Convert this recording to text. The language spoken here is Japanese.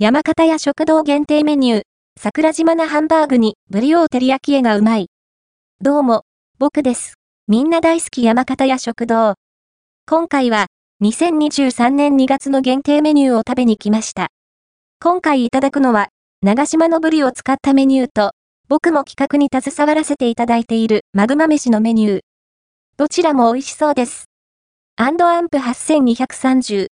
山形屋食堂限定メニュー、桜島なハンバーグにブリオー照り焼き絵がうまい。どうも、僕です。みんな大好き山形屋食堂。今回は、2023年2月の限定メニューを食べに来ました。今回いただくのは、長島のブリを使ったメニューと、僕も企画に携わらせていただいているマグマ飯のメニュー。どちらも美味しそうです。アンドアンプ8230